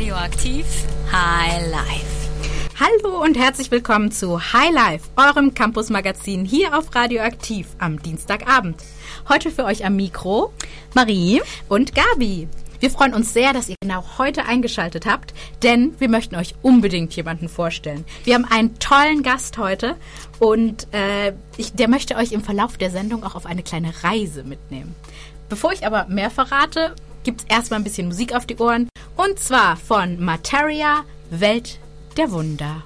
Radioaktiv High Life. Hallo und herzlich willkommen zu High Life, eurem Campus-Magazin hier auf Radioaktiv am Dienstagabend. Heute für euch am Mikro Marie und Gabi. Wir freuen uns sehr, dass ihr genau heute eingeschaltet habt, denn wir möchten euch unbedingt jemanden vorstellen. Wir haben einen tollen Gast heute und äh, ich, der möchte euch im Verlauf der Sendung auch auf eine kleine Reise mitnehmen. Bevor ich aber mehr verrate, gibt es erstmal ein bisschen Musik auf die Ohren und zwar von Materia Welt der Wunder.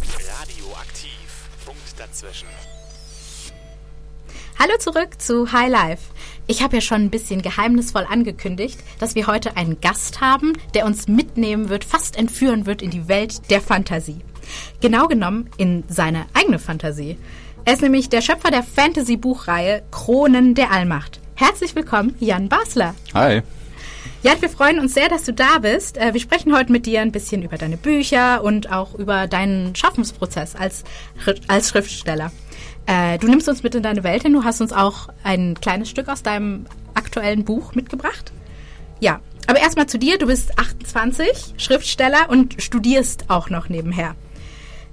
Radioaktiv. Punkt dazwischen. Hallo zurück zu High Life. Ich habe ja schon ein bisschen geheimnisvoll angekündigt, dass wir heute einen Gast haben, der uns mitnehmen wird, fast entführen wird in die Welt der Fantasie. Genau genommen in seine eigene Fantasie. Er ist nämlich der Schöpfer der Fantasy-Buchreihe Kronen der Allmacht. Herzlich willkommen, Jan Basler. Hi. Jan, wir freuen uns sehr, dass du da bist. Äh, Wir sprechen heute mit dir ein bisschen über deine Bücher und auch über deinen Schaffensprozess als, als Schriftsteller. Äh, Du nimmst uns mit in deine Welt hin. Du hast uns auch ein kleines Stück aus deinem aktuellen Buch mitgebracht. Ja, aber erstmal zu dir. Du bist 28, Schriftsteller und studierst auch noch nebenher.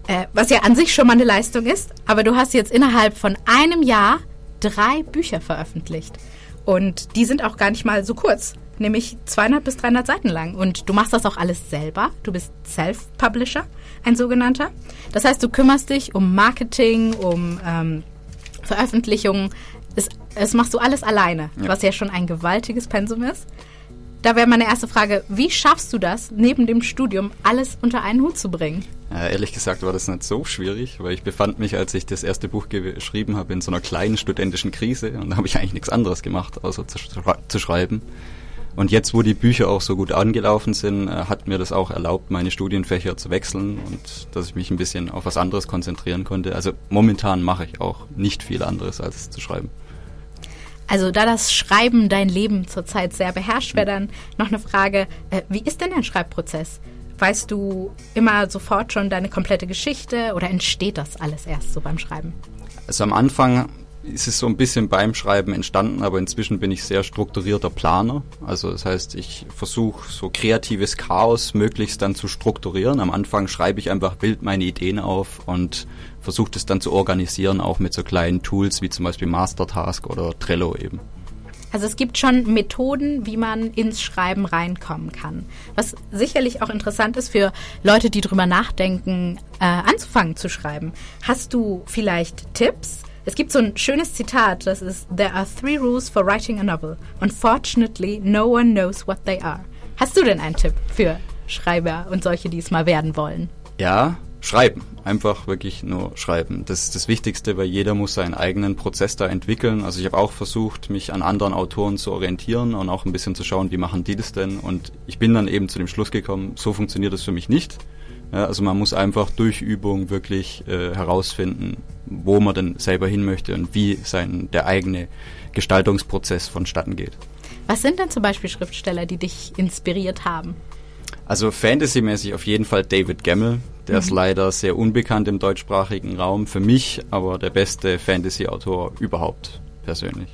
Äh, was ja an sich schon mal eine Leistung ist. Aber du hast jetzt innerhalb von einem Jahr drei Bücher veröffentlicht. Und die sind auch gar nicht mal so kurz, nämlich 200 bis 300 Seiten lang. Und du machst das auch alles selber. Du bist Self-Publisher, ein sogenannter. Das heißt, du kümmerst dich um Marketing, um ähm, Veröffentlichungen. Es, es machst du alles alleine, Ja. was ja schon ein gewaltiges Pensum ist. Da wäre meine erste Frage, wie schaffst du das, neben dem Studium alles unter einen Hut zu bringen? Ja, ehrlich gesagt war das nicht so schwierig, weil ich befand mich, als ich das erste Buch ge- geschrieben habe, in so einer kleinen studentischen Krise und da habe ich eigentlich nichts anderes gemacht, außer zu, zu schreiben. Und jetzt, wo die Bücher auch so gut angelaufen sind, äh, hat mir das auch erlaubt, meine Studienfächer zu wechseln und dass ich mich ein bisschen auf was anderes konzentrieren konnte. Also momentan mache ich auch nicht viel anderes als zu schreiben. Also da das Schreiben dein Leben zurzeit sehr beherrscht, wäre dann noch eine Frage, äh, wie ist denn dein Schreibprozess? Weißt du immer sofort schon deine komplette Geschichte oder entsteht das alles erst so beim Schreiben? Also am Anfang ist es so ein bisschen beim Schreiben entstanden, aber inzwischen bin ich sehr strukturierter Planer. Also das heißt, ich versuche so kreatives Chaos möglichst dann zu strukturieren. Am Anfang schreibe ich einfach wild meine Ideen auf und versuche das dann zu organisieren, auch mit so kleinen Tools wie zum Beispiel Mastertask oder Trello eben. Also es gibt schon Methoden, wie man ins Schreiben reinkommen kann. Was sicherlich auch interessant ist für Leute, die drüber nachdenken, äh, anzufangen zu schreiben. Hast du vielleicht Tipps? Es gibt so ein schönes Zitat, das ist There are three rules for writing a novel. Unfortunately, no one knows what they are. Hast du denn einen Tipp für Schreiber und solche, die es mal werden wollen? Ja, schreiben. Einfach wirklich nur schreiben. Das ist das Wichtigste, weil jeder muss seinen eigenen Prozess da entwickeln. Also ich habe auch versucht, mich an anderen Autoren zu orientieren und auch ein bisschen zu schauen, wie machen die das denn. Und ich bin dann eben zu dem Schluss gekommen, so funktioniert das für mich nicht. Ja, also man muss einfach durch Übung wirklich äh, herausfinden, wo man denn selber hin möchte und wie sein der eigene Gestaltungsprozess vonstatten geht. Was sind denn zum Beispiel Schriftsteller, die dich inspiriert haben? Also fantasymäßig auf jeden Fall David Gemmell. Der ist leider sehr unbekannt im deutschsprachigen Raum. Für mich aber der beste Fantasy-Autor überhaupt persönlich.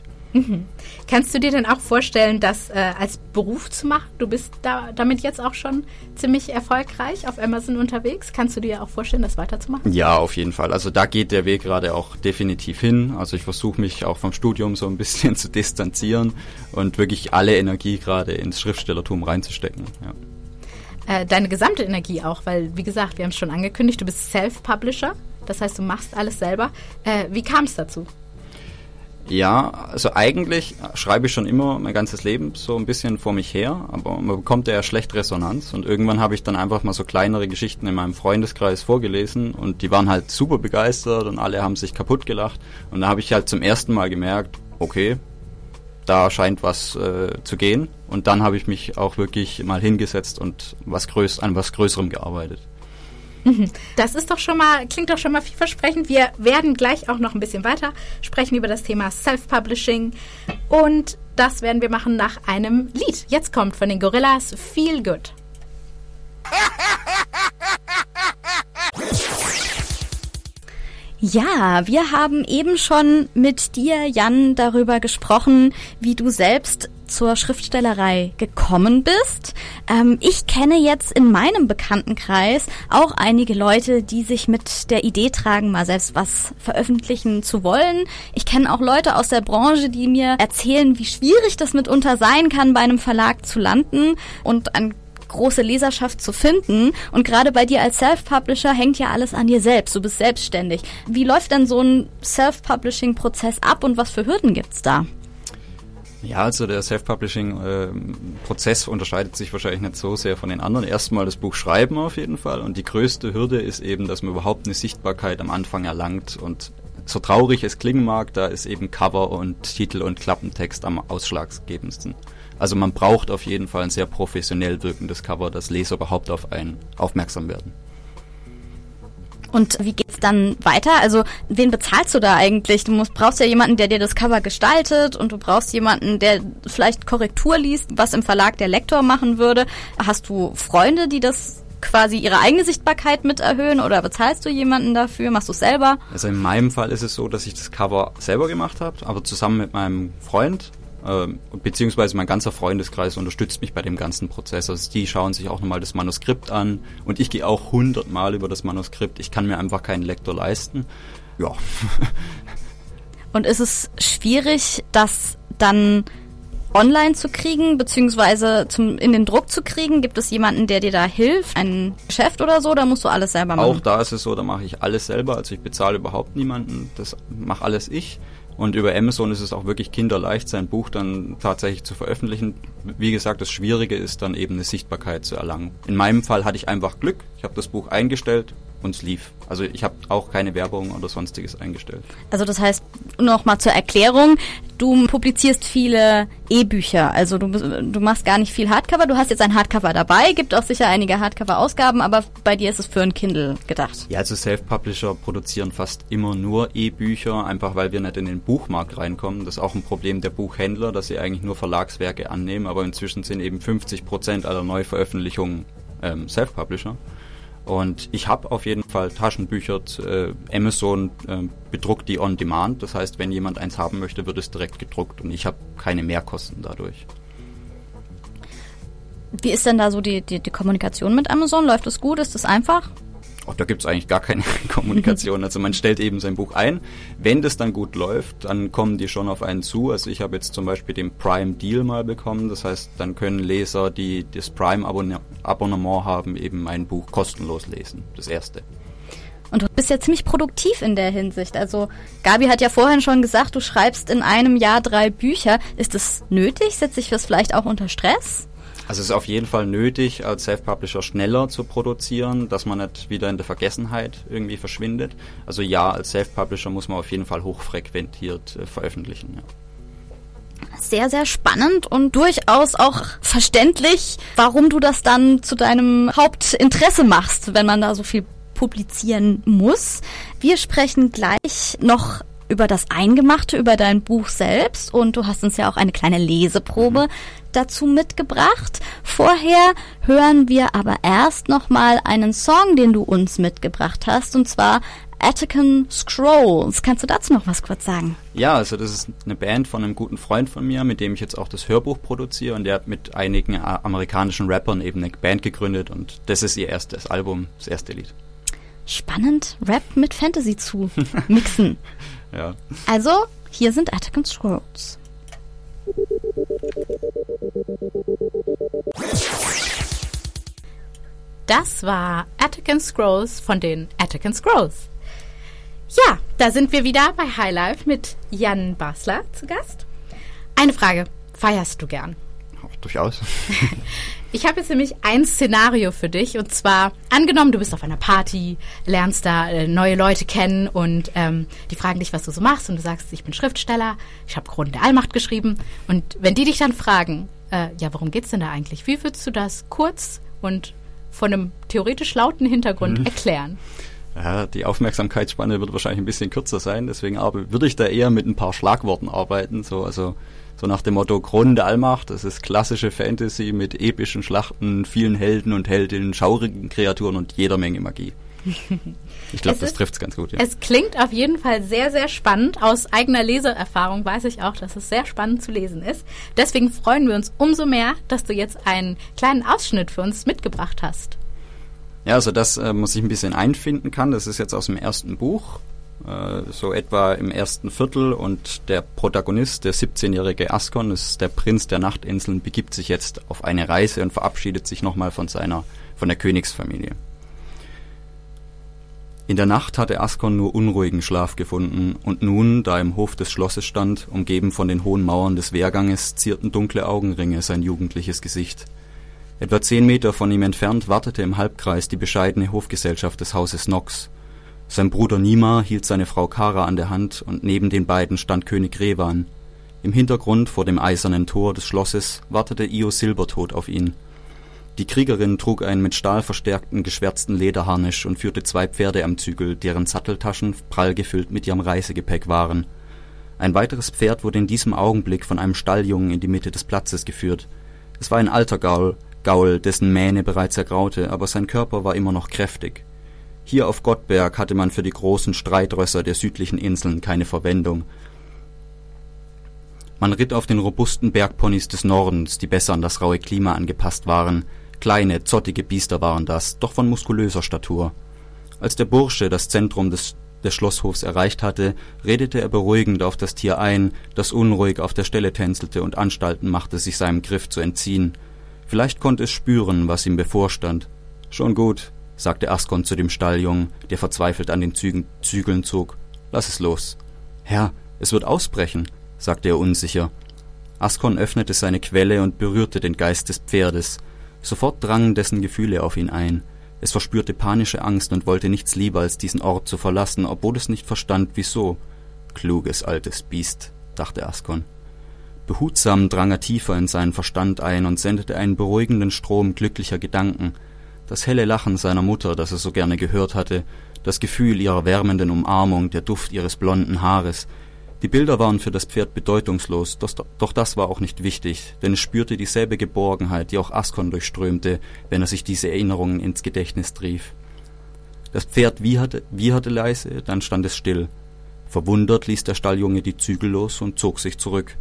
Kannst du dir denn auch vorstellen, das äh, als Beruf zu machen? Du bist da, damit jetzt auch schon ziemlich erfolgreich auf Amazon unterwegs. Kannst du dir auch vorstellen, das weiterzumachen? Ja, auf jeden Fall. Also da geht der Weg gerade auch definitiv hin. Also ich versuche mich auch vom Studium so ein bisschen zu distanzieren und wirklich alle Energie gerade ins Schriftstellertum reinzustecken. Ja. Äh, deine gesamte Energie auch, weil, wie gesagt, wir haben es schon angekündigt, du bist Self-Publisher. Das heißt, du machst alles selber. Äh, wie kam es dazu? Ja, also eigentlich schreibe ich schon immer mein ganzes Leben so ein bisschen vor mich her, aber man bekommt ja schlecht Resonanz und irgendwann habe ich dann einfach mal so kleinere Geschichten in meinem Freundeskreis vorgelesen und die waren halt super begeistert und alle haben sich kaputt gelacht und da habe ich halt zum ersten Mal gemerkt, okay, da scheint was äh, zu gehen und dann habe ich mich auch wirklich mal hingesetzt und was größ an was Größerem gearbeitet. Das ist doch schon mal, klingt doch schon mal vielversprechend. Wir werden gleich auch noch ein bisschen weiter sprechen über das Thema Self-Publishing. Und das werden wir machen nach einem Lied. Jetzt kommt von den Gorillas Feel Good. Ja, wir haben eben schon mit dir, Jan, darüber gesprochen, wie du selbst zur Schriftstellerei gekommen bist. Ähm, ich kenne jetzt in meinem Bekanntenkreis auch einige Leute, die sich mit der Idee tragen, mal selbst was veröffentlichen zu wollen. Ich kenne auch Leute aus der Branche, die mir erzählen, wie schwierig das mitunter sein kann, bei einem Verlag zu landen und an große Leserschaft zu finden. Und gerade bei dir als Self-Publisher hängt ja alles an dir selbst. Du bist selbstständig. Wie läuft denn so ein Self-Publishing-Prozess ab und was für Hürden gibt's da? Ja, also der Self-Publishing-Prozess äh, unterscheidet sich wahrscheinlich nicht so sehr von den anderen. Erstmal das Buch schreiben auf jeden Fall und die größte Hürde ist eben, dass man überhaupt eine Sichtbarkeit am Anfang erlangt und so traurig es klingen mag, da ist eben Cover und Titel und Klappentext am ausschlaggebendsten. Also man braucht auf jeden Fall ein sehr professionell wirkendes Cover, dass Leser überhaupt auf einen aufmerksam werden. Und wie geht's dann weiter? Also, wen bezahlst du da eigentlich? Du musst, brauchst ja jemanden, der dir das Cover gestaltet und du brauchst jemanden, der vielleicht Korrektur liest, was im Verlag der Lektor machen würde. Hast du Freunde, die das quasi ihre eigene Sichtbarkeit mit erhöhen oder bezahlst du jemanden dafür? Machst du es selber? Also in meinem Fall ist es so, dass ich das Cover selber gemacht habe, aber zusammen mit meinem Freund äh, beziehungsweise mein ganzer Freundeskreis unterstützt mich bei dem ganzen Prozess. Also die schauen sich auch nochmal das Manuskript an und ich gehe auch hundertmal über das Manuskript. Ich kann mir einfach keinen Lektor leisten. Ja. und ist es schwierig, das dann online zu kriegen, beziehungsweise zum, in den Druck zu kriegen? Gibt es jemanden, der dir da hilft? Ein Geschäft oder so? Da musst du alles selber machen? Auch da ist es so, da mache ich alles selber. Also ich bezahle überhaupt niemanden. Das mache alles ich. Und über Amazon ist es auch wirklich kinderleicht, sein Buch dann tatsächlich zu veröffentlichen. Wie gesagt, das Schwierige ist dann eben eine Sichtbarkeit zu erlangen. In meinem Fall hatte ich einfach Glück. Ich habe das Buch eingestellt, und es lief. Also ich habe auch keine Werbung oder sonstiges eingestellt. Also das heißt, noch mal zur Erklärung, du publizierst viele E-Bücher, also du, du machst gar nicht viel Hardcover, du hast jetzt ein Hardcover dabei, gibt auch sicher einige Hardcover-Ausgaben, aber bei dir ist es für ein Kindle gedacht. Ja, also Self-Publisher produzieren fast immer nur E-Bücher, einfach weil wir nicht in den Buchmarkt reinkommen. Das ist auch ein Problem der Buchhändler, dass sie eigentlich nur Verlagswerke annehmen, aber inzwischen sind eben 50 Prozent aller Neuveröffentlichungen ähm, Self-Publisher. Und ich habe auf jeden Fall Taschenbücher. Äh, Amazon äh, bedruckt die on demand. Das heißt, wenn jemand eins haben möchte, wird es direkt gedruckt und ich habe keine Mehrkosten dadurch. Wie ist denn da so die, die, die Kommunikation mit Amazon? Läuft das gut? Ist das einfach? Auch da gibt es eigentlich gar keine Kommunikation. Also man stellt eben sein Buch ein. Wenn das dann gut läuft, dann kommen die schon auf einen zu. Also ich habe jetzt zum Beispiel den Prime Deal mal bekommen. Das heißt, dann können Leser, die das Prime Abonnement haben, eben mein Buch kostenlos lesen. Das erste. Und du bist ja ziemlich produktiv in der Hinsicht. Also Gabi hat ja vorhin schon gesagt, du schreibst in einem Jahr drei Bücher. Ist das nötig? Setzt sich das vielleicht auch unter Stress? Also es ist auf jeden Fall nötig, als Self-Publisher schneller zu produzieren, dass man nicht wieder in der Vergessenheit irgendwie verschwindet. Also ja, als Self-Publisher muss man auf jeden Fall hochfrequentiert äh, veröffentlichen. Ja sehr, sehr spannend und durchaus auch verständlich, warum du das dann zu deinem Hauptinteresse machst, wenn man da so viel publizieren muss. Wir sprechen gleich noch über das Eingemachte, über dein Buch selbst und du hast uns ja auch eine kleine Leseprobe mhm. Dazu mitgebracht. Vorher hören wir aber erst nochmal einen Song, den du uns mitgebracht hast und zwar Attican Scrolls. Kannst du dazu noch was kurz sagen? Ja, also das ist eine Band von einem guten Freund von mir, mit dem ich jetzt auch das Hörbuch produziere und der hat mit einigen amerikanischen Rappern eben eine Band gegründet und das ist ihr erstes Album, das erste Lied. Spannend, Rap mit Fantasy zu mixen. Ja. Also, hier sind Attic Scrolls. Das war Attic Scrolls von den Attic Scrolls. Ja, da sind wir wieder bei Highlife mit Jan Basler zu Gast. Eine Frage, feierst du gern? Auch durchaus. Ich habe jetzt nämlich ein Szenario für dich und zwar angenommen, du bist auf einer Party, lernst da äh, neue Leute kennen und ähm, die fragen dich, was du so machst und du sagst, ich bin Schriftsteller, ich habe Kronen der Allmacht geschrieben und wenn die dich dann fragen, äh, ja, worum geht's denn da eigentlich? Wie würdest du das kurz und von einem theoretisch lauten Hintergrund mhm. erklären? Ja, die Aufmerksamkeitsspanne wird wahrscheinlich ein bisschen kürzer sein, deswegen aber würde ich da eher mit ein paar Schlagworten arbeiten, so also so nach dem Motto Kronen der Allmacht, das ist klassische Fantasy mit epischen Schlachten, vielen Helden und Heldinnen, schaurigen Kreaturen und jeder Menge Magie. Ich glaube, das trifft es ganz gut. Ja. Es klingt auf jeden Fall sehr, sehr spannend. Aus eigener Leseerfahrung weiß ich auch, dass es sehr spannend zu lesen ist. Deswegen freuen wir uns umso mehr, dass du jetzt einen kleinen Ausschnitt für uns mitgebracht hast. Ja, also das äh, muss ich ein bisschen einfinden kann. Das ist jetzt aus dem ersten Buch, äh, so etwa im ersten Viertel. Und der Protagonist, der 17-jährige Askon, ist der Prinz der Nachtinseln, begibt sich jetzt auf eine Reise und verabschiedet sich nochmal von seiner, von der Königsfamilie. In der Nacht hatte Askon nur unruhigen Schlaf gefunden, und nun, da er im Hof des Schlosses stand, umgeben von den hohen Mauern des Wehrganges, zierten dunkle Augenringe sein jugendliches Gesicht. Etwa zehn Meter von ihm entfernt wartete im Halbkreis die bescheidene Hofgesellschaft des Hauses Nox. Sein Bruder Nima hielt seine Frau Kara an der Hand und neben den beiden stand König Revan. Im Hintergrund vor dem eisernen Tor des Schlosses wartete Io Silbertod auf ihn. Die Kriegerin trug einen mit Stahl verstärkten geschwärzten Lederharnisch und führte zwei Pferde am Zügel, deren Satteltaschen prall gefüllt mit ihrem Reisegepäck waren. Ein weiteres Pferd wurde in diesem Augenblick von einem Stalljungen in die Mitte des Platzes geführt. Es war ein alter Gaul, Gaul, dessen Mähne bereits ergraute, aber sein Körper war immer noch kräftig. Hier auf Gottberg hatte man für die großen Streitrösser der südlichen Inseln keine Verwendung. Man ritt auf den robusten Bergponys des Nordens, die besser an das raue Klima angepasst waren. Kleine, zottige Biester waren das, doch von muskulöser Statur. Als der Bursche das Zentrum des, des Schlosshofs erreicht hatte, redete er beruhigend auf das Tier ein, das unruhig auf der Stelle tänzelte und Anstalten machte, sich seinem Griff zu entziehen. Vielleicht konnte es spüren, was ihm bevorstand. Schon gut, sagte Askon zu dem Stalljungen, der verzweifelt an den Zügen, Zügeln zog. Lass es los. Herr, es wird ausbrechen, sagte er unsicher. Askon öffnete seine Quelle und berührte den Geist des Pferdes. Sofort drangen dessen Gefühle auf ihn ein. Es verspürte panische Angst und wollte nichts lieber, als diesen Ort zu verlassen, obwohl es nicht verstand, wieso. Kluges altes Biest, dachte Askon. Behutsam drang er tiefer in seinen Verstand ein und sendete einen beruhigenden Strom glücklicher Gedanken. Das helle Lachen seiner Mutter, das er so gerne gehört hatte, das Gefühl ihrer wärmenden Umarmung, der Duft ihres blonden Haares. Die Bilder waren für das Pferd bedeutungslos, doch, das war auch nicht wichtig, denn es spürte dieselbe Geborgenheit, die auch Askon durchströmte, wenn er sich diese Erinnerungen ins Gedächtnis trief. Das Pferd wieherte, wieherte leise, dann stand es still. Verwundert ließ der Stalljunge die Zügel los und zog sich zurück.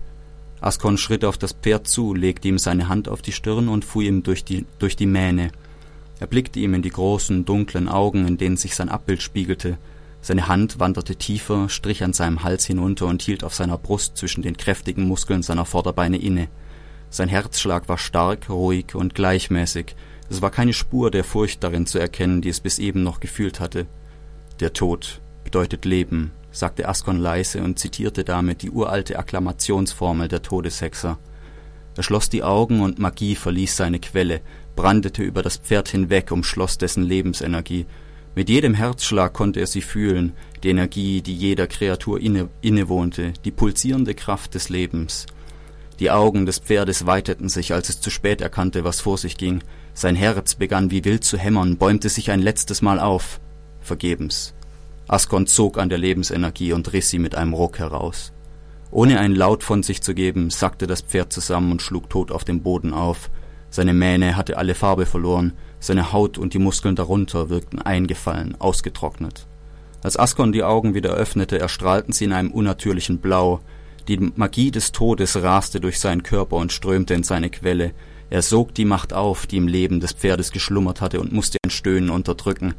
Askon schritt auf das Pferd zu, legte ihm seine Hand auf die Stirn und fuhr ihm durch die, durch die Mähne. Er blickte ihm in die großen, dunklen Augen, in denen sich sein Abbild spiegelte. Seine Hand wanderte tiefer, strich an seinem Hals hinunter und hielt auf seiner Brust zwischen den kräftigen Muskeln seiner Vorderbeine inne. Sein Herzschlag war stark, ruhig und gleichmäßig. Es war keine Spur der Furcht darin zu erkennen, die es bis eben noch gefühlt hatte. Der Tod bedeutet Leben, sagte Askon leise und zitierte damit die uralte Akklamationsformel der Todeshexer. Er schloss die Augen und Magie verließ seine Quelle, brandete über das Pferd hinweg, umschloss dessen Lebensenergie. Mit jedem Herzschlag konnte er sie fühlen, die Energie, die jeder Kreatur inne, innewohnte, die pulsierende Kraft des Lebens. Die Augen des Pferdes weiteten sich, als es zu spät erkannte, was vor sich ging. Sein Herz begann wie wild zu hämmern, bäumte sich ein letztes Mal auf. Vergebens. Askon zog an der Lebensenergie und riss sie mit einem Ruck heraus. Ohne einen Laut von sich zu geben, sackte das Pferd zusammen und schlug tot auf dem Boden auf. Seine Mähne hatte alle Farbe verloren, seine Haut und die Muskeln darunter wirkten eingefallen, ausgetrocknet. Als Askon die Augen wieder öffnete, erstrahlten sie in einem unnatürlichen Blau. Die Magie des Todes raste durch seinen Körper und strömte in seine Quelle. Er sog die Macht auf, die im Leben des Pferdes geschlummert hatte, und musste ein Stöhnen unterdrücken.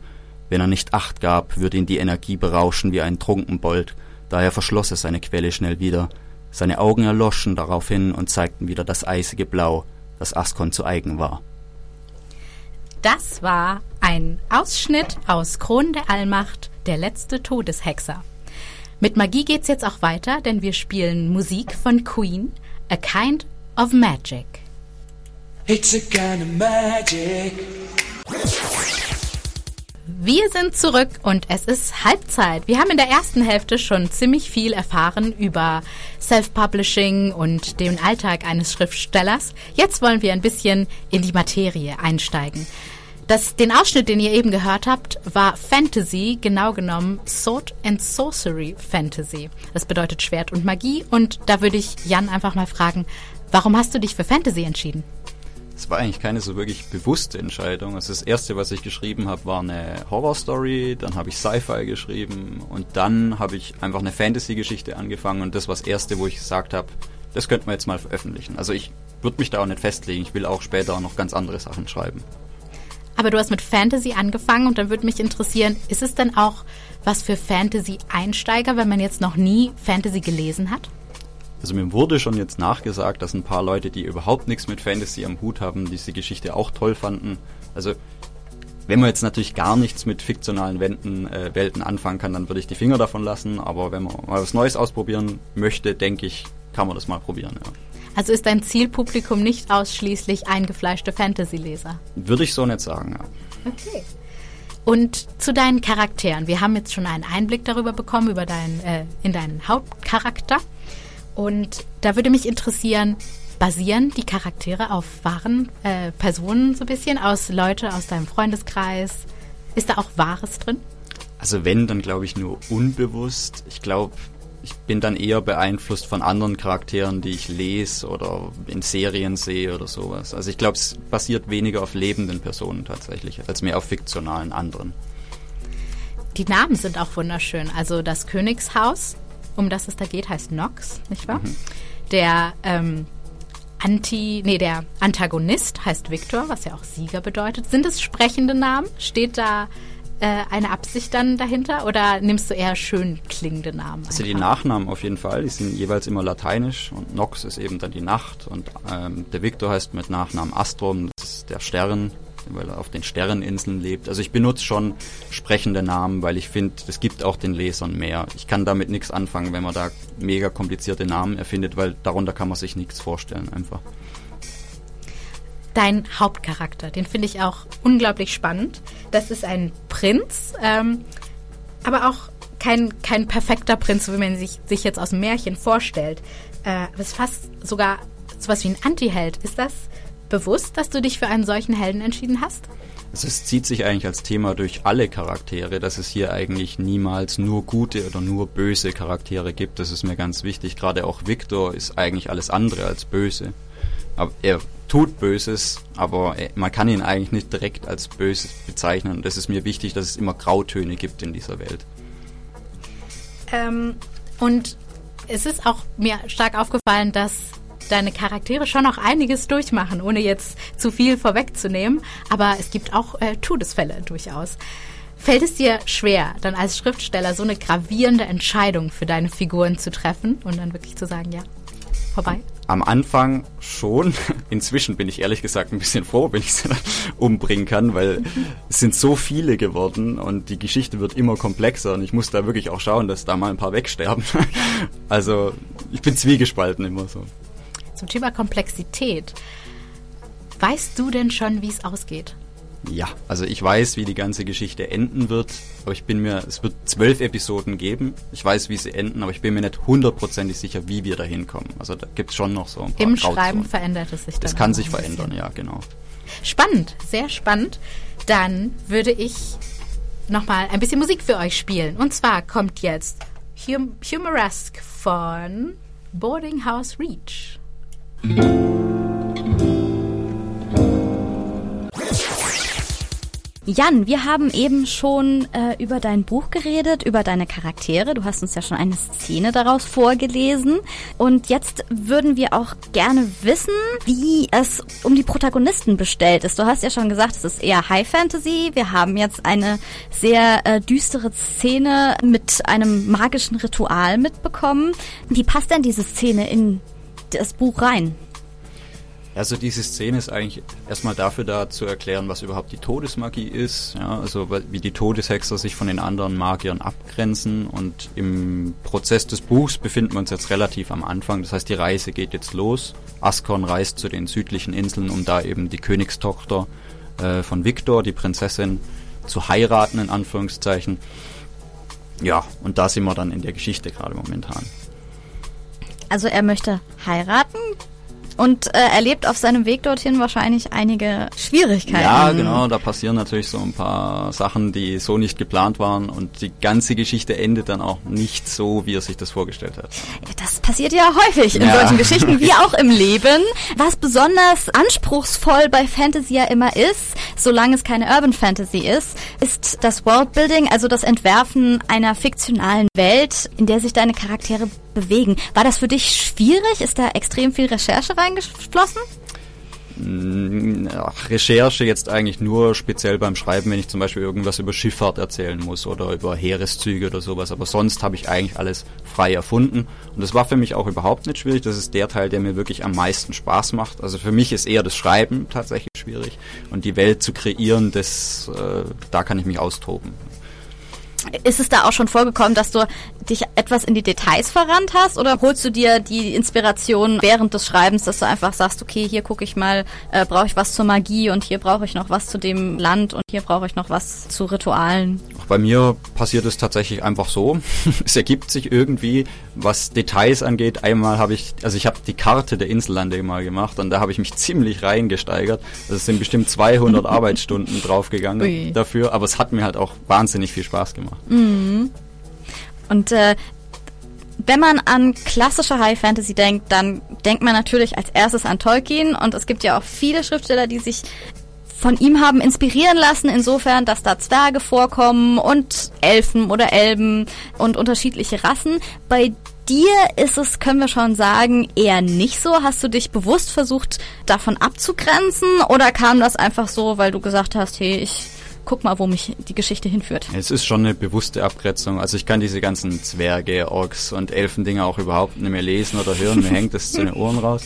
Wenn er nicht Acht gab, würde ihn die Energie berauschen wie ein Trunkenbold, daher verschloss er seine Quelle schnell wieder. Seine Augen erloschen daraufhin und zeigten wieder das eisige Blau, das Askon zu eigen war. Das war ein Ausschnitt aus Kronen der Allmacht, der letzte Todeshexer. Mit Magie geht's jetzt auch weiter, denn wir spielen Musik von Queen, A Kind of Magic. It's a kind of magic. Wir sind zurück und es ist Halbzeit. Wir haben in der ersten Hälfte schon ziemlich viel erfahren über Self-Publishing und den Alltag eines Schriftstellers. Jetzt wollen wir ein bisschen in die Materie einsteigen. Das, den Ausschnitt, den ihr eben gehört habt, war Fantasy, genau genommen Sword and Sorcery Fantasy. Das bedeutet Schwert und Magie und da würde ich Jan einfach mal fragen, warum hast du dich für Fantasy entschieden? Es war eigentlich keine so wirklich bewusste Entscheidung. Also das erste, was ich geschrieben habe, war eine Horror-Story, dann habe ich Sci-Fi geschrieben und dann habe ich einfach eine Fantasy-Geschichte angefangen und das war das erste, wo ich gesagt habe, das könnten wir jetzt mal veröffentlichen. Also ich würde mich da auch nicht festlegen. Ich will auch später noch ganz andere Sachen schreiben. Aber du hast mit Fantasy angefangen und dann würde mich interessieren, ist es denn auch was für Fantasy-Einsteiger, wenn man jetzt noch nie Fantasy gelesen hat? Also mir wurde schon jetzt nachgesagt, dass ein paar Leute, die überhaupt nichts mit Fantasy am Hut haben, diese Geschichte auch toll fanden. Also wenn man jetzt natürlich gar nichts mit fiktionalen Welten, äh, Welten anfangen kann, dann würde ich die Finger davon lassen. Aber wenn man mal was Neues ausprobieren möchte, denke ich, kann man das mal probieren. Ja. Also ist dein Zielpublikum nicht ausschließlich eingefleischte Fantasy-Leser? Würde ich so nicht sagen, ja. Okay. Und zu deinen Charakteren. Wir haben jetzt schon einen Einblick darüber bekommen, über dein, äh, in deinen Hauptcharakter. Und da würde mich interessieren, basieren die Charaktere auf wahren äh, Personen so ein bisschen, aus Leute aus deinem Freundeskreis? Ist da auch Wahres drin? Also wenn, dann glaube ich nur unbewusst. Ich glaube, ich bin dann eher beeinflusst von anderen Charakteren, die ich lese oder in Serien sehe oder sowas. Also ich glaube, es basiert weniger auf lebenden Personen tatsächlich, als mehr auf fiktionalen anderen. Die Namen sind auch wunderschön. Also das Königshaus um das es da geht, heißt Nox, nicht wahr? Mhm. Der ähm, Anti, nee, der Antagonist heißt Victor, was ja auch Sieger bedeutet. Sind es sprechende Namen? Steht da äh, eine Absicht dann dahinter oder nimmst du eher schön klingende Namen? Also die Nachnamen auf jeden Fall, die sind jeweils immer lateinisch und Nox ist eben dann die Nacht und ähm, der Victor heißt mit Nachnamen Astrom, das ist der Stern weil er auf den Sterneninseln lebt. Also ich benutze schon sprechende Namen, weil ich finde, es gibt auch den Lesern mehr. Ich kann damit nichts anfangen, wenn man da mega komplizierte Namen erfindet, weil darunter kann man sich nichts vorstellen einfach. Dein Hauptcharakter, den finde ich auch unglaublich spannend. Das ist ein Prinz, ähm, aber auch kein, kein perfekter Prinz, wie man sich, sich jetzt aus dem Märchen vorstellt. Äh, ist fast sogar sowas wie ein Anti-Held. Ist das bewusst, dass du dich für einen solchen Helden entschieden hast? Es zieht sich eigentlich als Thema durch alle Charaktere, dass es hier eigentlich niemals nur gute oder nur böse Charaktere gibt. Das ist mir ganz wichtig. Gerade auch Victor ist eigentlich alles andere als böse. Aber er tut Böses, aber man kann ihn eigentlich nicht direkt als Böses bezeichnen. Und das ist mir wichtig, dass es immer Grautöne gibt in dieser Welt. Ähm, und es ist auch mir stark aufgefallen, dass deine Charaktere schon noch einiges durchmachen, ohne jetzt zu viel vorwegzunehmen. Aber es gibt auch äh, Todesfälle durchaus. Fällt es dir schwer, dann als Schriftsteller so eine gravierende Entscheidung für deine Figuren zu treffen und dann wirklich zu sagen, ja, vorbei? Am Anfang schon. Inzwischen bin ich ehrlich gesagt ein bisschen froh, wenn ich sie dann umbringen kann, weil es sind so viele geworden und die Geschichte wird immer komplexer und ich muss da wirklich auch schauen, dass da mal ein paar wegsterben. Also ich bin zwiegespalten immer so zum Thema Komplexität. Weißt du denn schon, wie es ausgeht? Ja, also ich weiß, wie die ganze Geschichte enden wird, aber ich bin mir, es wird zwölf Episoden geben. Ich weiß, wie sie enden, aber ich bin mir nicht hundertprozentig sicher, wie wir da hinkommen. Also da gibt es schon noch so ein paar Im Grauzonen. Schreiben verändert es sich dann. Das kann sich verändern, ja, genau. Spannend, sehr spannend. Dann würde ich nochmal ein bisschen Musik für euch spielen. Und zwar kommt jetzt hum Humoresque von Boarding House Reach. Jan, wir haben eben schon äh, über dein Buch geredet, über deine Charaktere. Du hast uns ja schon eine Szene daraus vorgelesen. Und jetzt würden wir auch gerne wissen, wie es um die Protagonisten bestellt ist. Du hast ja schon gesagt, es ist eher High Fantasy. Wir haben jetzt eine sehr äh, düstere Szene mit einem magischen Ritual mitbekommen. Wie passt denn diese Szene in das Buch rein? Also diese Szene ist eigentlich erstmal dafür da zu erklären, was überhaupt die Todesmagie ist, ja, also wie die Todeshexer sich von den anderen Magiern abgrenzen und im Prozess des Buchs befinden wir uns jetzt relativ am Anfang, das heißt die Reise geht jetzt los. Askorn reist zu den südlichen Inseln, um da eben die Königstochter äh, von Victor, die Prinzessin, zu heiraten in Anführungszeichen. Ja, und da sind wir dann in der Geschichte gerade momentan. Also er möchte heiraten. und äh, erlebt auf seinem Weg dorthin wahrscheinlich einige Schwierigkeiten. Ja, genau, da passieren natürlich so ein paar Sachen, die so nicht geplant waren und die ganze Geschichte endet dann auch nicht so, wie er sich das vorgestellt hat. Das passiert ja häufig in Ja. solchen Geschichten, wie auch im Leben. Was besonders anspruchsvoll bei Fantasy ja immer ist, solange es keine Urban Fantasy ist, ist das Worldbuilding, also das Entwerfen einer fiktionalen Welt, in der sich deine Charaktere bewegen. War das für dich schwierig? Ist da extrem viel Recherche reingeflossen? Ach, Recherche jetzt eigentlich nur speziell beim Schreiben, wenn ich zum Beispiel irgendwas über Schifffahrt erzählen muss oder über Heereszüge oder sowas. Aber sonst habe ich eigentlich alles frei erfunden. Und das war für mich auch überhaupt nicht schwierig. Das ist der Teil, der mir wirklich am meisten Spaß macht. Also für mich ist eher das Schreiben tatsächlich schwierig. Und die Welt zu kreieren, das, äh, da kann ich mich austoben. Ist es da auch schon vorgekommen, dass du dich etwas in die Details verrannt hast oder holst du dir die Inspiration während des Schreibens, dass du einfach sagst, okay, hier gucke ich mal, äh, brauche ich was zur Magie und hier brauche ich noch was zu dem Land und hier brauche ich noch was zu Ritualen. Bei mir passiert es tatsächlich einfach so. es ergibt sich irgendwie, was Details angeht. Einmal habe ich, also ich habe die Karte der Insellande mal gemacht und da habe ich mich ziemlich reingesteigert. Also es sind bestimmt 200 Arbeitsstunden draufgegangen Ui. dafür, aber es hat mir halt auch wahnsinnig viel Spaß gemacht. Und äh, wenn man an klassische High Fantasy denkt, dann denkt man natürlich als erstes an Tolkien und es gibt ja auch viele Schriftsteller, die sich von ihm haben inspirieren lassen, insofern, dass da Zwerge vorkommen und Elfen oder Elben und unterschiedliche Rassen. Bei dir ist es, können wir schon sagen, eher nicht so. Hast du dich bewusst versucht, davon abzugrenzen oder kam das einfach so, weil du gesagt hast, hey, ich guck mal, wo mich die Geschichte hinführt? Es ist schon eine bewusste Abgrenzung. Also ich kann diese ganzen Zwerge, Orks und Elfendinger auch überhaupt nicht mehr lesen oder hören. Mir hängt das zu den Ohren raus.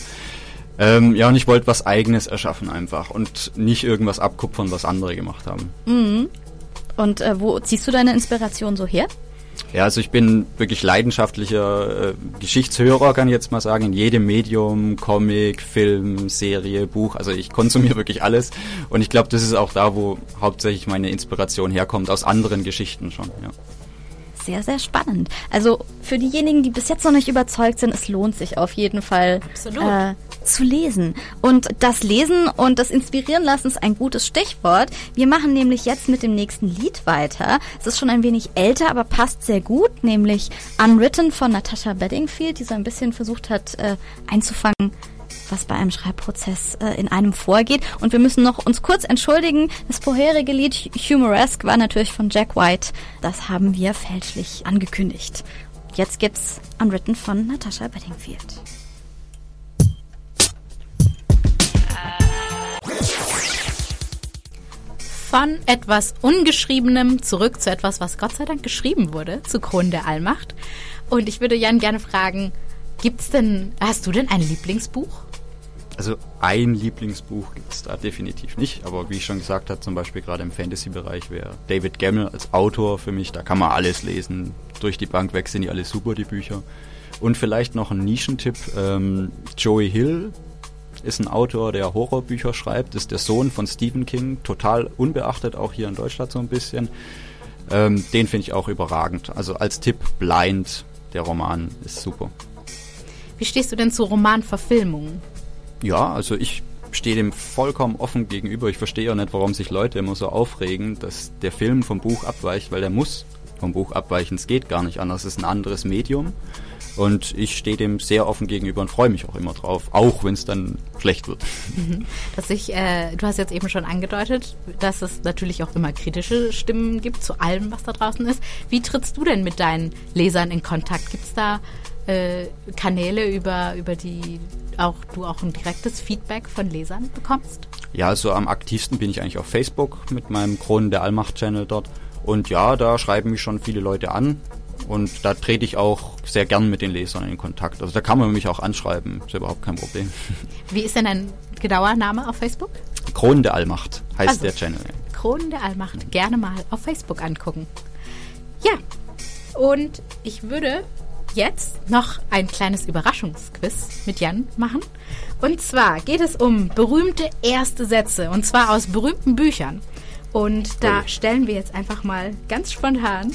Ähm, ja, und ich wollte was Eigenes erschaffen einfach und nicht irgendwas abkupfern, was andere gemacht haben. Und äh, wo ziehst du deine Inspiration so her? Ja, also ich bin wirklich leidenschaftlicher äh, Geschichtshörer, kann ich jetzt mal sagen, in jedem Medium, Comic, Film, Serie, Buch. Also ich konsumiere wirklich alles und ich glaube, das ist auch da, wo hauptsächlich meine Inspiration herkommt, aus anderen Geschichten schon. Ja. Sehr, sehr spannend. Also für diejenigen, die bis jetzt noch nicht überzeugt sind, es lohnt sich auf jeden Fall äh, zu lesen. Und das Lesen und das Inspirieren lassen ist ein gutes Stichwort. Wir machen nämlich jetzt mit dem nächsten Lied weiter. Es ist schon ein wenig älter, aber passt sehr gut, nämlich Unwritten von Natasha Bedingfield, die so ein bisschen versucht hat äh, einzufangen, was bei einem Schreibprozess äh, in einem vorgeht. Und wir müssen noch uns kurz entschuldigen. Das vorherige Lied Humoresque war natürlich von Jack White. Das haben wir fälschlich angekündigt. Jetzt gibt's Unwritten von Natasha Bedingfield. Von etwas Ungeschriebenem zurück zu etwas, was Gott sei Dank geschrieben wurde, zu Kron der Allmacht. Und ich würde Jan gerne fragen, gibt's denn, hast du denn ein Lieblingsbuch? Also ein Lieblingsbuch gibt es da definitiv nicht, aber wie ich schon gesagt habe, zum Beispiel gerade im Fantasy-Bereich wäre David Gemmell als Autor für mich, da kann man alles lesen. Durch die Bank weg sind die alle super, die Bücher. Und vielleicht noch ein Nischentipp, ähm, Joey Hill ist ein Autor, der Horrorbücher schreibt, ist der Sohn von Stephen King, total unbeachtet, auch hier in Deutschland so ein bisschen. Ähm, den finde ich auch überragend. Also als Tipp Blind, der Roman ist super. Wie stehst du denn zu Romanverfilmungen? Ja, also ich stehe dem vollkommen offen gegenüber. Ich verstehe auch nicht, warum sich Leute immer so aufregen, dass der Film vom Buch abweicht, weil der muss vom Buch abweichen. Es geht gar nicht anders. Es ist ein anderes Medium. Und ich stehe dem sehr offen gegenüber und freue mich auch immer drauf, auch wenn es dann schlecht wird. Dass ich, äh, du hast jetzt eben schon angedeutet, dass es natürlich auch immer kritische Stimmen gibt zu allem, was da draußen ist. Wie trittst du denn mit deinen Lesern in Kontakt? Gibt es da äh, Kanäle, über, über die auch du auch ein direktes Feedback von Lesern bekommst? Ja, also am aktivsten bin ich eigentlich auf Facebook mit meinem Kronen der Allmacht-Channel dort. Und ja, da schreiben mich schon viele Leute an. Und da trete ich auch sehr gern mit den Lesern in Kontakt. Also da kann man mich auch anschreiben, ist überhaupt kein Problem. Wie ist denn dein genauer Name auf Facebook? Kronen der Allmacht heißt Also. der Channel. Kronen der Allmacht gerne mal auf Facebook angucken. Ja, und ich würde jetzt noch ein kleines Überraschungsquiz mit Jan machen. Und zwar geht es um berühmte erste Sätze und zwar aus berühmten Büchern. Und da Ui. stellen wir jetzt einfach mal ganz spontan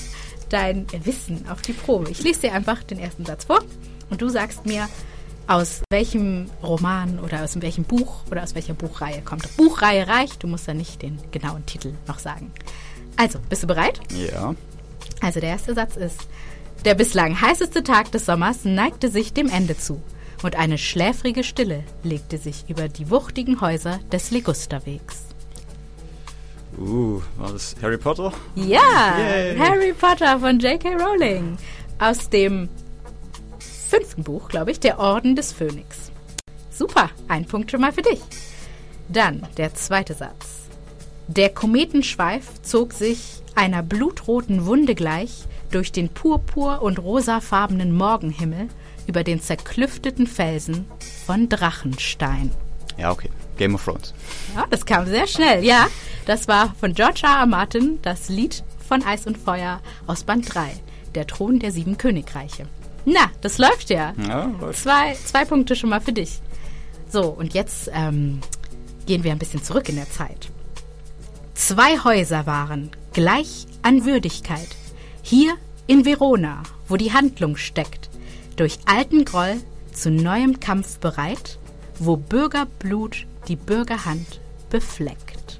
dein Wissen auf die Probe. Ich lese dir einfach den ersten Satz vor und du sagst mir, aus welchem Roman oder aus welchem Buch oder aus welcher Buchreihe kommt. Buchreihe reicht, du musst ja nicht den genauen Titel noch sagen. Also, bist du bereit? Ja. Also der erste Satz ist, der bislang heißeste Tag des Sommers neigte sich dem Ende zu und eine schläfrige Stille legte sich über die wuchtigen Häuser des Ligusterwegs. Uh, war das Harry Potter? Ja, Yay. Harry Potter von J.K. Rowling aus dem fünften Buch, glaube ich, der Orden des Phönix. Super, ein Punkt schon mal für dich. Dann der zweite Satz. Der Kometenschweif zog sich einer blutroten Wunde gleich durch den purpur- und rosafarbenen Morgenhimmel über den zerklüfteten Felsen von Drachenstein. Ja, okay. Game of Thrones. Ja, das kam sehr schnell. Ja, das war von George R. R. Martin das Lied von Eis und Feuer aus Band 3, der Thron der sieben Königreiche. Na, das läuft ja. Ja, läuft. Zwei, zwei Punkte schon mal für dich. So, und jetzt ähm, gehen wir ein bisschen zurück in der Zeit. Zwei Häuser waren gleich an Würdigkeit. Hier in Verona, wo die Handlung steckt, durch alten Groll zu neuem Kampf bereit, wo Bürgerblut die Bürgerhand befleckt.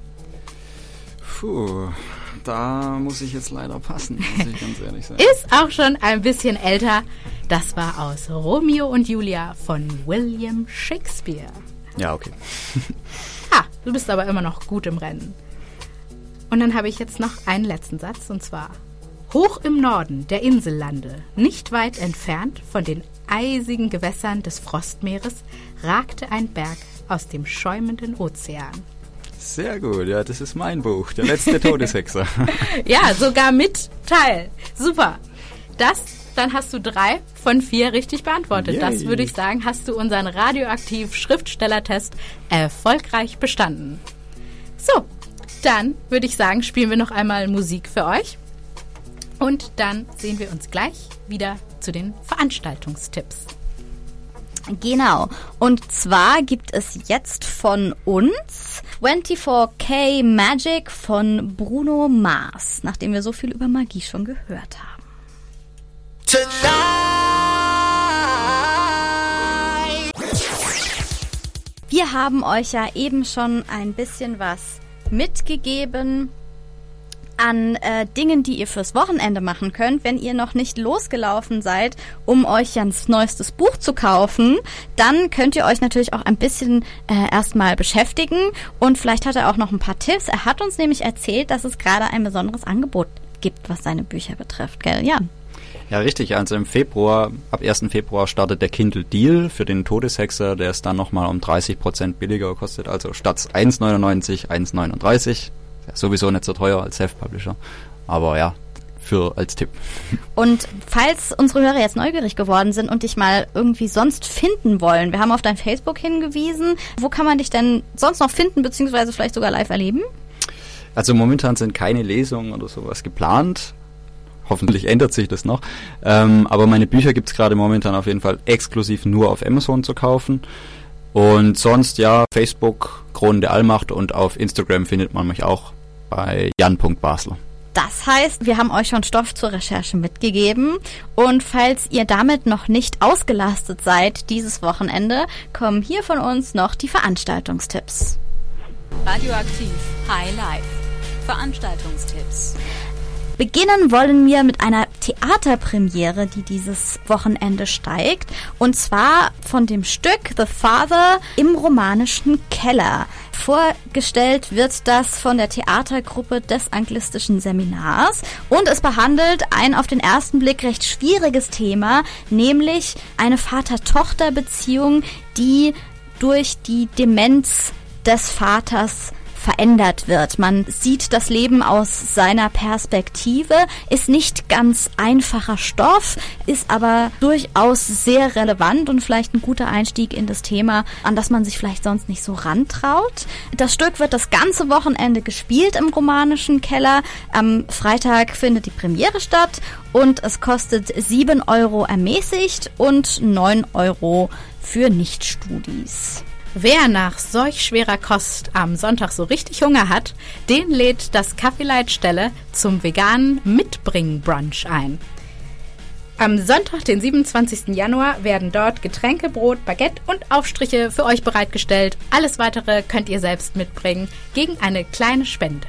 Puh, da muss ich jetzt leider passen, muss ich ganz ehrlich sagen. Ist auch schon ein bisschen älter. Das war aus Romeo und Julia von William Shakespeare. Ja, okay. Ah, du bist aber immer noch gut im Rennen. Und dann habe ich jetzt noch einen letzten Satz und zwar: Hoch im Norden der Insellande, nicht weit entfernt von den eisigen Gewässern des Frostmeeres, ragte ein Berg aus dem schäumenden Ozean. Sehr gut, ja, das ist mein Buch, der letzte Todeshexer. Ja, sogar mit Teil. Super. Das, dann hast du drei von vier richtig beantwortet. Yay. Das würde ich sagen, hast du unseren radioaktiv Schriftstellertest erfolgreich bestanden. So, dann würde ich sagen, spielen wir noch einmal Musik für euch. Und dann sehen wir uns gleich wieder zu den Veranstaltungstipps. Genau. Und zwar gibt es jetzt von uns 24K Magic von Bruno Mars, nachdem wir so viel über Magie schon gehört haben. Wir haben euch ja eben schon ein bisschen was mitgegeben an äh, Dingen, die ihr fürs Wochenende machen könnt, wenn ihr noch nicht losgelaufen seid, um euch Jans neuestes Buch zu kaufen, dann könnt ihr euch natürlich auch ein bisschen äh, erstmal beschäftigen und vielleicht hat er auch noch ein paar Tipps. Er hat uns nämlich erzählt, dass es gerade ein besonderes Angebot gibt, was seine Bücher betrifft, gell? Ja. Ja, richtig. Also im Februar, ab 1. Februar startet der Kindle Deal für den Todeshexer, der es dann nochmal um 30% billiger kostet. Also statt 1,99, 1,39. Ja, sowieso nicht so teuer als Self-Publisher. Aber ja, für als Tipp. Und falls unsere Hörer jetzt neugierig geworden sind und dich mal irgendwie sonst finden wollen, wir haben auf dein Facebook hingewiesen. Wo kann man dich denn sonst noch finden, beziehungsweise vielleicht sogar live erleben? Also momentan sind keine Lesungen oder sowas geplant. Hoffentlich ändert sich das noch. Ähm, aber meine Bücher gibt's gerade momentan auf jeden Fall exklusiv nur auf Amazon zu kaufen. Und sonst ja, Facebook, Kronen der Allmacht und auf Instagram findet man mich auch bei jan.basler. Das heißt, wir haben euch schon Stoff zur Recherche mitgegeben. Und falls ihr damit noch nicht ausgelastet seid dieses Wochenende, kommen hier von uns noch die Veranstaltungstipps. Radioaktiv High Life. Veranstaltungstipps. Beginnen wollen wir mit einer Theaterpremiere, die dieses Wochenende steigt. Und zwar von dem Stück The Father im romanischen Keller. Vorgestellt wird das von der Theatergruppe des anglistischen Seminars. Und es behandelt ein auf den ersten Blick recht schwieriges Thema, nämlich eine Vater-Tochter-Beziehung, die durch die Demenz des Vaters verändert wird. Man sieht das Leben aus seiner Perspektive, ist nicht ganz einfacher Stoff, ist aber durchaus sehr relevant und vielleicht ein guter Einstieg in das Thema, an das man sich vielleicht sonst nicht so rantraut. Das Stück wird das ganze Wochenende gespielt im romanischen Keller. Am Freitag findet die Premiere statt und es kostet 7 Euro ermäßigt und 9 Euro für Nichtstudis. Wer nach solch schwerer Kost am Sonntag so richtig Hunger hat, den lädt das Kaffeeleitstelle zum veganen Mitbring-Brunch ein. Am Sonntag, den 27. Januar, werden dort Getränke, Brot, Baguette und Aufstriche für euch bereitgestellt. Alles weitere könnt ihr selbst mitbringen gegen eine kleine Spende.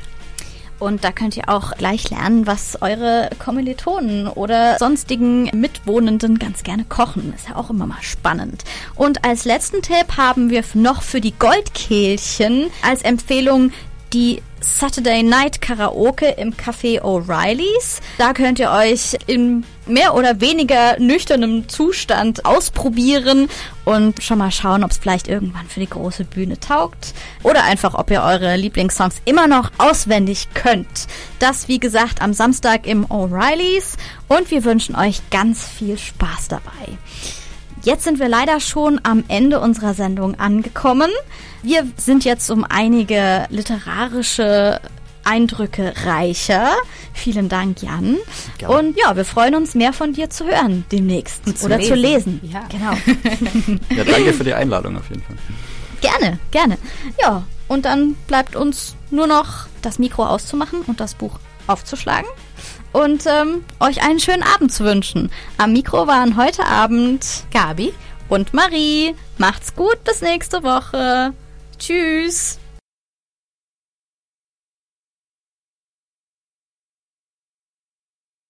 Und da könnt ihr auch gleich lernen, was eure Kommilitonen oder sonstigen Mitwohnenden ganz gerne kochen. Ist ja auch immer mal spannend. Und als letzten Tipp haben wir noch für die Goldkehlchen als Empfehlung die Saturday Night Karaoke im Café O'Reillys. Da könnt ihr euch in mehr oder weniger nüchternem Zustand ausprobieren und schon mal schauen, ob es vielleicht irgendwann für die große Bühne taugt oder einfach, ob ihr eure Lieblingssongs immer noch auswendig könnt. Das, wie gesagt, am Samstag im O'Reillys und wir wünschen euch ganz viel Spaß dabei. Jetzt sind wir leider schon am Ende unserer Sendung angekommen. Wir sind jetzt um einige literarische Eindrücke reicher. Vielen Dank, Jan. Gerne. Und ja, wir freuen uns, mehr von dir zu hören demnächst. Zu Oder zu lesen. lesen. Ja. Genau. Ja, danke für die Einladung auf jeden Fall. gerne, gerne. Ja, und dann bleibt uns nur noch das Mikro auszumachen und das Buch aufzuschlagen. Und ähm, euch einen schönen Abend zu wünschen. Am Mikro waren heute Abend Gabi, und Marie. Macht's gut, bis nächste Woche. Tschüss.